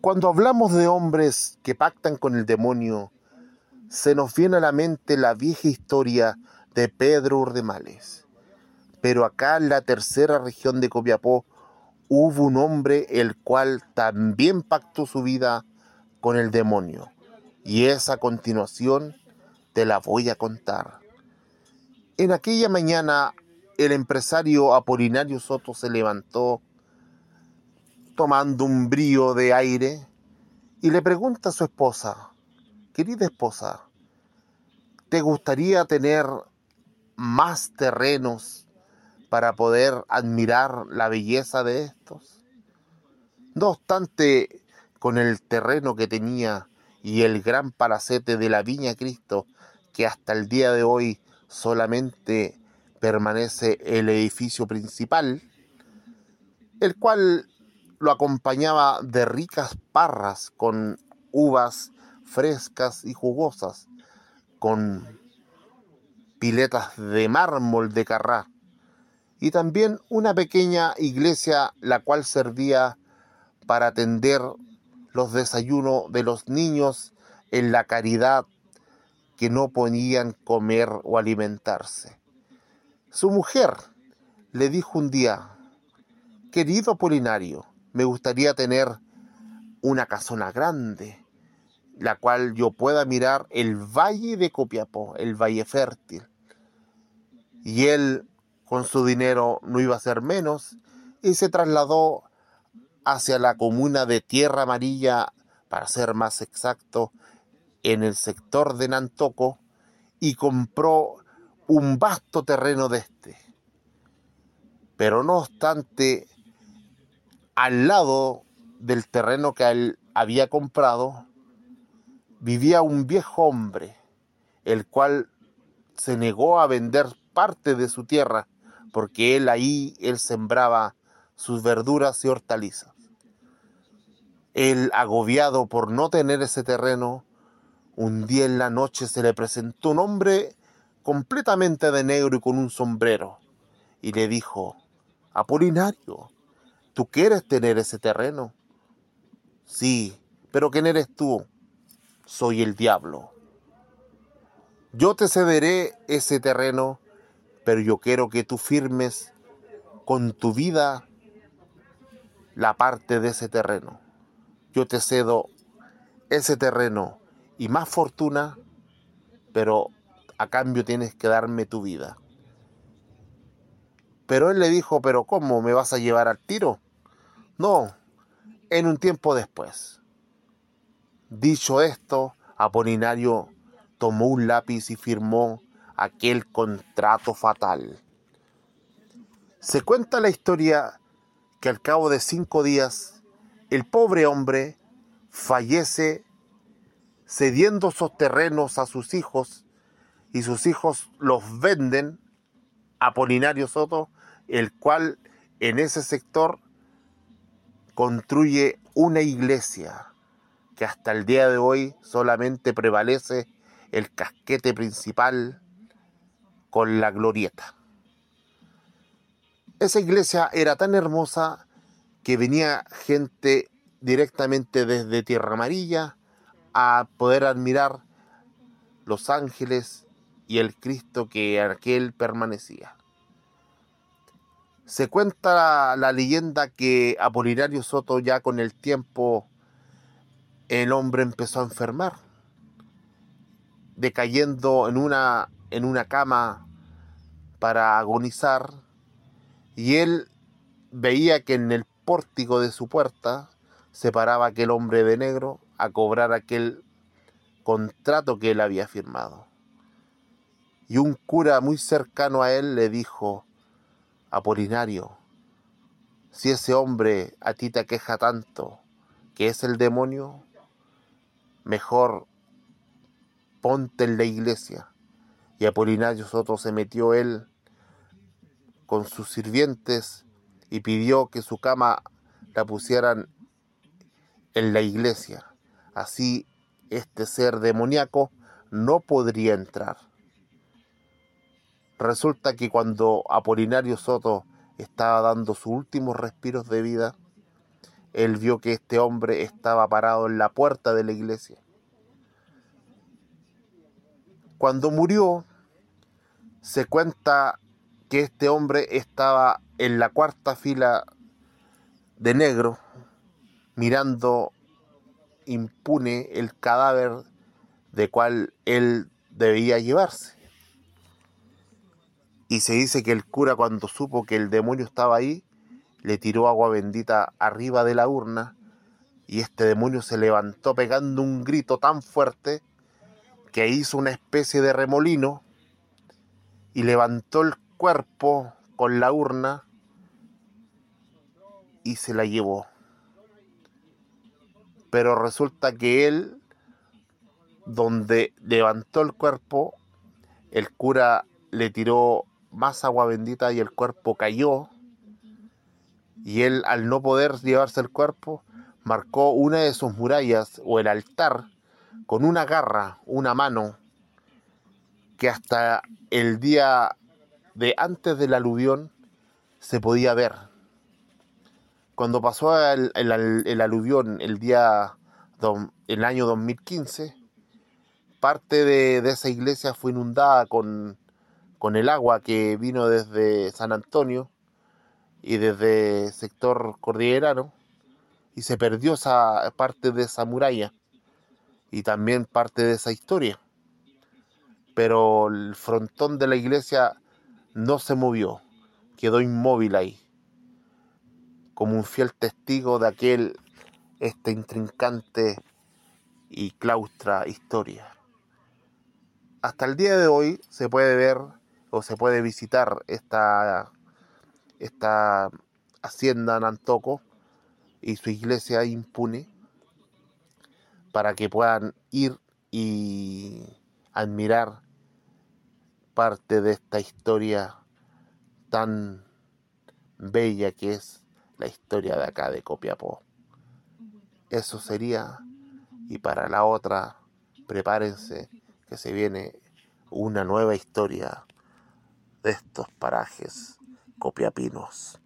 Cuando hablamos de hombres que pactan con el demonio, se nos viene a la mente la vieja historia de Pedro Urdemales. Pero acá en la tercera región de Copiapó hubo un hombre el cual también pactó su vida con el demonio. Y esa continuación te la voy a contar. En aquella mañana el empresario Apolinario Soto se levantó tomando un brío de aire y le pregunta a su esposa, querida esposa, ¿te gustaría tener más terrenos para poder admirar la belleza de estos? No obstante, con el terreno que tenía y el gran palacete de la Viña Cristo, que hasta el día de hoy solamente permanece el edificio principal, el cual lo acompañaba de ricas parras con uvas frescas y jugosas, con piletas de mármol de Carrá, y también una pequeña iglesia la cual servía para atender los desayunos de los niños en la caridad que no podían comer o alimentarse. Su mujer le dijo un día, querido Apolinario, me gustaría tener una casona grande, la cual yo pueda mirar el valle de Copiapó, el valle fértil. Y él, con su dinero, no iba a ser menos, y se trasladó hacia la comuna de Tierra Amarilla, para ser más exacto, en el sector de Nantoco, y compró un vasto terreno de este. Pero no obstante, al lado del terreno que él había comprado, vivía un viejo hombre, el cual se negó a vender parte de su tierra, porque él ahí, él sembraba sus verduras y hortalizas. Él, agobiado por no tener ese terreno, un día en la noche se le presentó un hombre completamente de negro y con un sombrero, y le dijo, Apolinario, ¿Tú quieres tener ese terreno? Sí, pero ¿quién eres tú? Soy el diablo. Yo te cederé ese terreno, pero yo quiero que tú firmes con tu vida la parte de ese terreno. Yo te cedo ese terreno y más fortuna, pero a cambio tienes que darme tu vida. Pero él le dijo, pero ¿cómo me vas a llevar al tiro? No, en un tiempo después. Dicho esto, Apolinario tomó un lápiz y firmó aquel contrato fatal. Se cuenta la historia que al cabo de cinco días el pobre hombre fallece cediendo sus terrenos a sus hijos y sus hijos los venden a Apolinario Soto, el cual en ese sector construye una iglesia que hasta el día de hoy solamente prevalece el casquete principal con la glorieta. Esa iglesia era tan hermosa que venía gente directamente desde Tierra Amarilla a poder admirar los ángeles y el Cristo que aquel permanecía. Se cuenta la, leyenda que Apolinario Soto ya con el tiempo el hombre empezó a enfermar, decayendo en una, en una cama para agonizar, y él veía que en el pórtico de su puerta se paraba aquel hombre de negro a cobrar aquel contrato que él había firmado. Y un cura muy cercano a él le dijo, Apolinario, si ese hombre a ti te queja tanto que es el demonio, mejor ponte en la iglesia. Y Apolinario Soto se metió él con sus sirvientes y pidió que su cama la pusieran en la iglesia. Así este ser demoníaco no podría entrar. Resulta que cuando Apolinario Soto estaba dando sus últimos respiros de vida, él vio que este hombre estaba parado en la puerta de la iglesia. Cuando murió, se cuenta que este hombre estaba en la cuarta fila de negro, mirando impune el cadáver de cual él debía llevarse. Y se dice que el cura cuando supo que el demonio estaba ahí, le tiró agua bendita arriba de la urna y este demonio se levantó pegando un grito tan fuerte que hizo una especie de remolino y levantó el cuerpo con la urna y se la llevó. Pero resulta que él, donde levantó el cuerpo, el cura le tiró más agua bendita y el cuerpo cayó. Y él, al no poder llevarse el cuerpo, marcó una de sus murallas o el altar con una garra, una mano, que hasta el día de antes del aluvión se podía ver. Cuando pasó el, aluvión el día, el año 2015, parte de esa iglesia fue inundada con, con el agua que vino desde San Antonio y desde el sector cordillerano y se perdió esa parte de esa muralla y también parte de esa historia. Pero el frontón de la iglesia no se movió, quedó inmóvil ahí, como un fiel testigo de aquel, esta intrincante y claustra historia. Hasta el día de hoy se puede ver o se puede visitar esta, esta hacienda en Antoco y su iglesia impune para que puedan ir y admirar parte de esta historia tan bella que es la historia de acá de Copiapó. Eso sería, y para la otra, prepárense que se viene una nueva historia de estos parajes copiapinos.